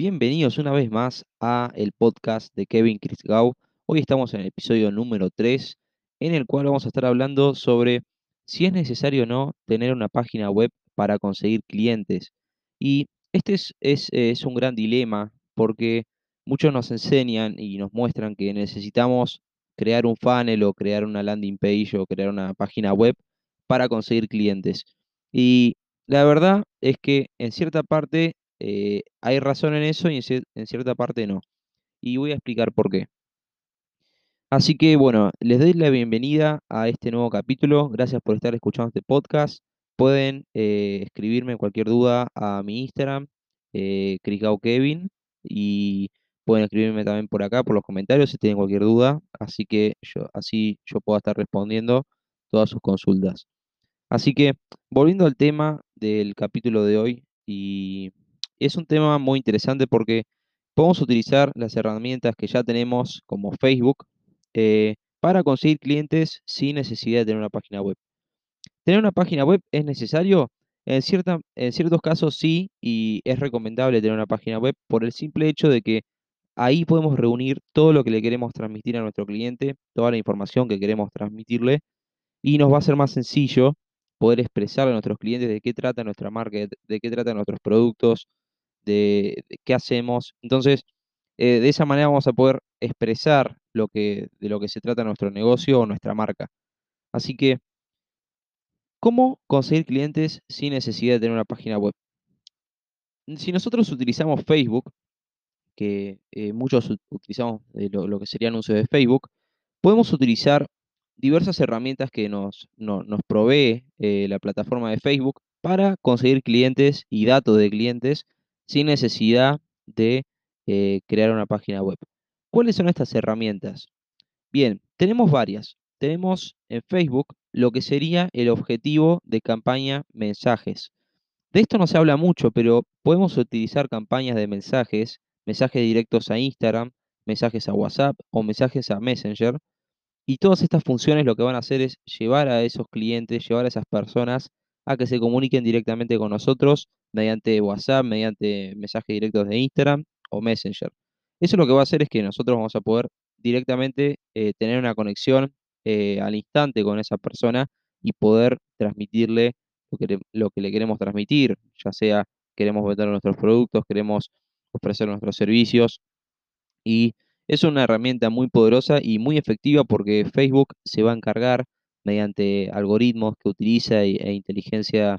Bienvenidos una vez más a el podcast de Kevin Christgau. Hoy estamos en el episodio número 3, en el cual vamos a estar hablando sobre si es necesario o no tener una página web para conseguir clientes. Y este es, es, es un gran dilema porque muchos nos enseñan y nos muestran que necesitamos crear un funnel o crear una landing page o crear una página web para conseguir clientes. Y la verdad es que en cierta parte eh, hay razón en eso y en, cierta parte no. Y voy a explicar por qué. Así que bueno, les doy la bienvenida a este nuevo capítulo. Gracias por estar escuchando este podcast. Pueden eh, escribirme cualquier duda a mi Instagram, eh, y pueden escribirme también por acá, por los comentarios, si tienen cualquier duda. Así que así yo puedo estar respondiendo todas sus consultas. Así que, volviendo al tema del capítulo de hoy, y es un tema muy interesante porque podemos utilizar las herramientas que ya tenemos como Facebook eh, para conseguir clientes sin necesidad de tener una página web. ¿Tener una página web es necesario? En, cierta, en ciertos casos sí, y es recomendable tener una página web por el simple hecho de que ahí podemos reunir todo lo que le queremos transmitir a nuestro cliente, toda la información que queremos transmitirle, y nos va a ser más sencillo poder expresar a nuestros clientes de qué trata nuestra marca, de, qué tratan nuestros productos, de, qué hacemos. Entonces, eh, de esa manera vamos a poder expresar lo que, de lo que se trata nuestro negocio o nuestra marca. Así que, ¿cómo conseguir clientes sin necesidad de tener una página web? Si nosotros utilizamos Facebook, que eh, muchos utilizamos lo, lo, que sería anuncios de Facebook, podemos utilizar diversas herramientas que nos, nos provee eh, la plataforma de Facebook para conseguir clientes y datos de clientes sin necesidad de eh, crear una página web. ¿Cuáles son estas herramientas? Bien, tenemos varias. Tenemos en Facebook lo que sería el objetivo de campaña mensajes. De esto no se habla mucho, pero podemos utilizar campañas de mensajes, mensajes directos a Instagram, mensajes a WhatsApp o mensajes a Messenger y todas estas funciones lo que van a hacer es llevar a esos clientes, llevar a esas personas a que se comuniquen directamente con nosotros mediante WhatsApp, mediante mensajes directos de Instagram o Messenger. Eso lo que va a hacer es que nosotros vamos a poder directamente eh, tener una conexión eh, al instante con esa persona y poder transmitirle lo que, lo que le queremos transmitir, ya sea queremos vender nuestros productos, queremos ofrecer nuestros servicios y es una herramienta muy poderosa y muy efectiva porque Facebook se va a encargar mediante algoritmos que utiliza e, inteligencia,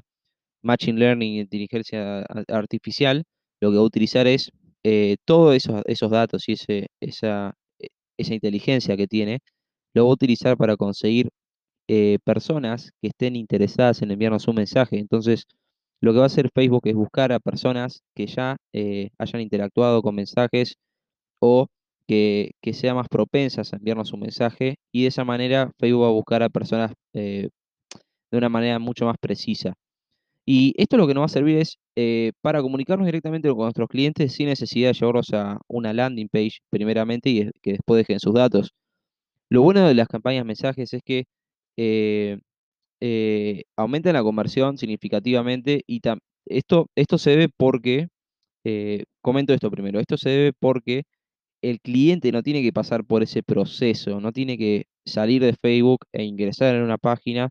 Machine Learning, inteligencia artificial, lo que va a utilizar es eh, todos esos, datos y ese, esa, e, esa inteligencia que tiene, lo va a utilizar para conseguir eh, personas que estén interesadas en enviarnos un mensaje. Entonces, lo que va a hacer Facebook es buscar a personas que ya eh, hayan interactuado con mensajes o que, sea más propensas a enviarnos un mensaje y de esa manera Facebook va a buscar a personas eh, de una manera mucho más precisa. Y esto lo que nos va a servir es eh, para comunicarnos directamente con nuestros clientes sin necesidad de llevarlos a una landing page primeramente y que después dejen sus datos. Lo bueno de las campañas mensajes es que eh, aumentan la conversión significativamente y esto, esto se debe porque, comento esto primero, esto se debe porque el cliente no tiene que pasar por ese proceso, no tiene que salir de Facebook e ingresar en una página,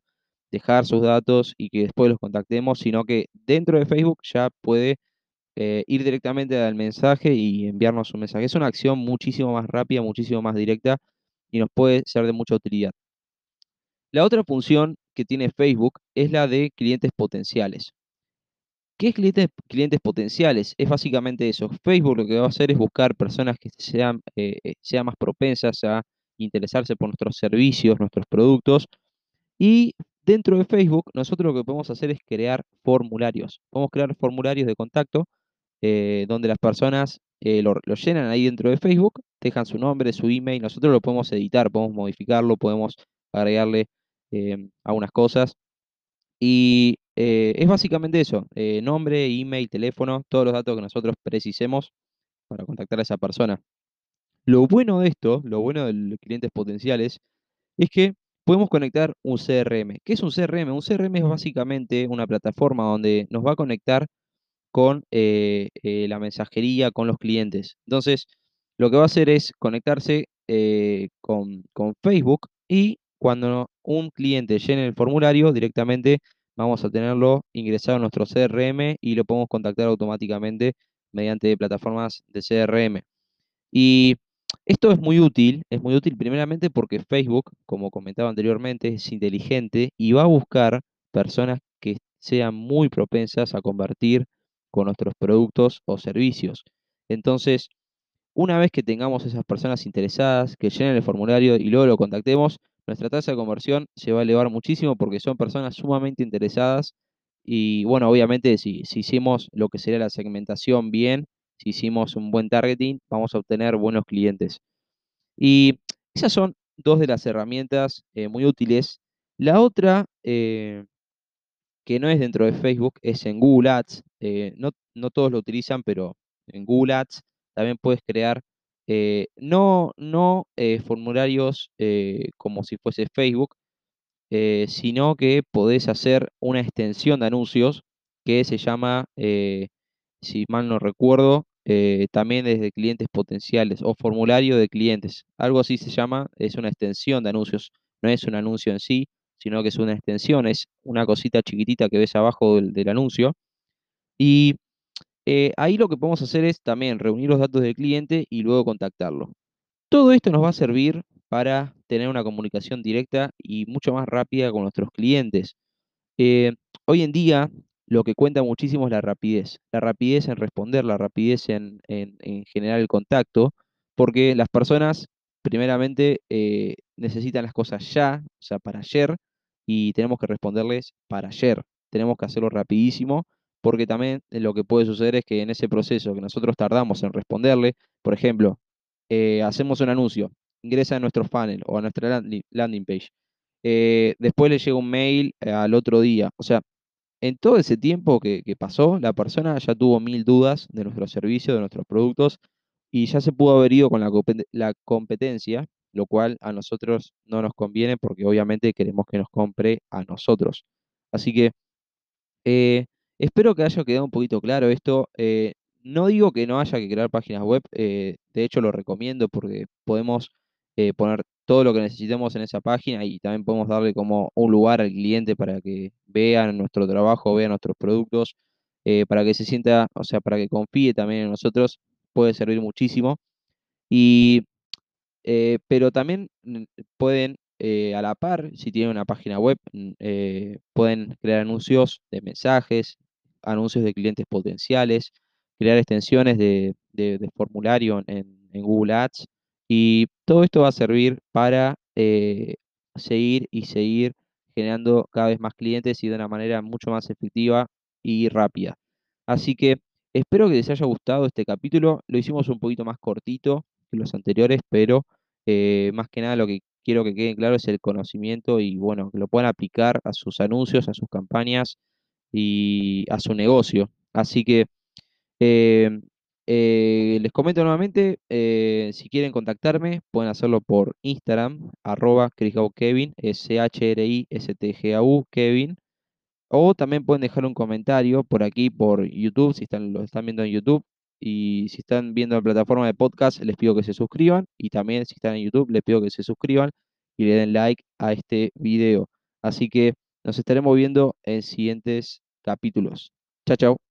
dejar sus datos y que después los contactemos, sino que dentro de Facebook ya puede eh, ir directamente al mensaje y enviarnos un mensaje. Es una acción muchísimo más rápida, muchísimo más directa y nos puede ser de mucha utilidad. La otra función que tiene Facebook es la de clientes potenciales. ¿Qué es clientes, potenciales? Es básicamente eso. Facebook lo que va a hacer es buscar personas que sean, eh, eh, sean más propensas a interesarse por nuestros servicios, nuestros productos. Y dentro de Facebook, nosotros lo que podemos hacer es crear formularios. Podemos crear formularios de contacto eh, donde las personas lo, llenan ahí dentro de Facebook, dejan su nombre, su email. Nosotros lo podemos editar, podemos modificarlo, podemos agregarle algunas cosas. Y eh, es básicamente eso, eh, nombre, email, teléfono, todos los datos que nosotros precisemos para contactar a esa persona. Lo bueno de esto, lo bueno de los clientes potenciales, es que podemos conectar un CRM. ¿Qué es un CRM? Un CRM es básicamente una plataforma donde nos va a conectar con eh, la mensajería, con los clientes. Entonces, lo que va a hacer es conectarse con, con Facebook y cuando un cliente llene el formulario, directamente vamos a tenerlo ingresado a nuestro CRM y lo podemos contactar automáticamente mediante plataformas de CRM. Y esto es muy útil, es muy útil primeramente porque Facebook, como comentaba anteriormente, es inteligente y va a buscar personas que sean muy propensas a convertir con nuestros productos o servicios. Entonces, una vez que tengamos esas personas interesadas, que llenen el formulario y luego lo contactemos, nuestra tasa de conversión se va a elevar muchísimo porque son personas sumamente interesadas y bueno, obviamente si, si hicimos lo que sería la segmentación bien, si hicimos un buen targeting, vamos a obtener buenos clientes. Y esas son dos de las herramientas eh, muy útiles. La otra, eh, que no es dentro de Facebook, es en Google Ads. Eh, no, no, todos lo utilizan, pero en Google Ads también puedes crear no, no formularios como si fuese Facebook, sino que podés hacer una extensión de anuncios que se llama, si mal no recuerdo, eh, también desde clientes potenciales o formulario de clientes. Algo así se llama, es una extensión de anuncios, no es un anuncio en sí, sino que es una extensión, es una cosita chiquitita que ves abajo del, anuncio. Y eh, ahí lo que podemos hacer es también reunir los datos del cliente y luego contactarlo. Todo esto nos va a servir para tener una comunicación directa y mucho más rápida con nuestros clientes. Eh, hoy en día lo que cuenta muchísimo es la rapidez. La rapidez en responder, la rapidez en, generar el contacto, porque las personas, primeramente, eh, necesitan las cosas ya, o sea, para ayer, y tenemos que responderles para ayer. Tenemos que hacerlo rapidísimo, porque también lo que puede suceder es que en ese proceso que nosotros tardamos en responderle, por ejemplo, eh, hacemos un anuncio, ingresa a nuestro funnel o a nuestra landing page. Eh, después le llega un mail al otro día. O sea, en todo ese tiempo que, pasó, la persona ya tuvo mil dudas de nuestro servicio, de nuestros productos, y ya se pudo haber ido con la, competencia, lo cual a nosotros no nos conviene porque obviamente queremos que nos compre a nosotros. Así que eh, espero que haya quedado un poquito claro esto. Eh, no digo que no haya que crear páginas web, eh, de hecho lo recomiendo porque podemos poner todo lo que necesitemos en esa página y también podemos darle como un lugar al cliente para que vean nuestro trabajo, vean nuestros productos, eh, para que se sienta, o sea, para que confíe también en nosotros, puede servir muchísimo. Y, eh, pero también pueden, eh, a la par, si tienen una página web, pueden crear anuncios de mensajes, anuncios de clientes potenciales, crear extensiones de, formulario en Google Ads y todo esto va a servir para eh, seguir y seguir generando cada vez más clientes y de una manera mucho más efectiva y rápida. Así que espero que les haya gustado este capítulo. Lo hicimos un poquito más cortito que los anteriores, pero eh, más que nada lo que quiero que quede claro es el conocimiento y bueno, que lo puedan aplicar a sus anuncios, a sus campañas y a su negocio. Así que eh, eh, les comento nuevamente, eh, si quieren contactarme, pueden hacerlo por Instagram, arroba Kevin, S-H-R-I-S-T-G-A-U, Kevin. O también pueden dejar un comentario por aquí, por YouTube, si están, lo están viendo en YouTube. Y si están viendo la plataforma de podcast, les pido que se suscriban. Y también si están en YouTube, les pido que se suscriban y le den like a este video. Así que nos estaremos viendo en siguientes capítulos. Chao, chao.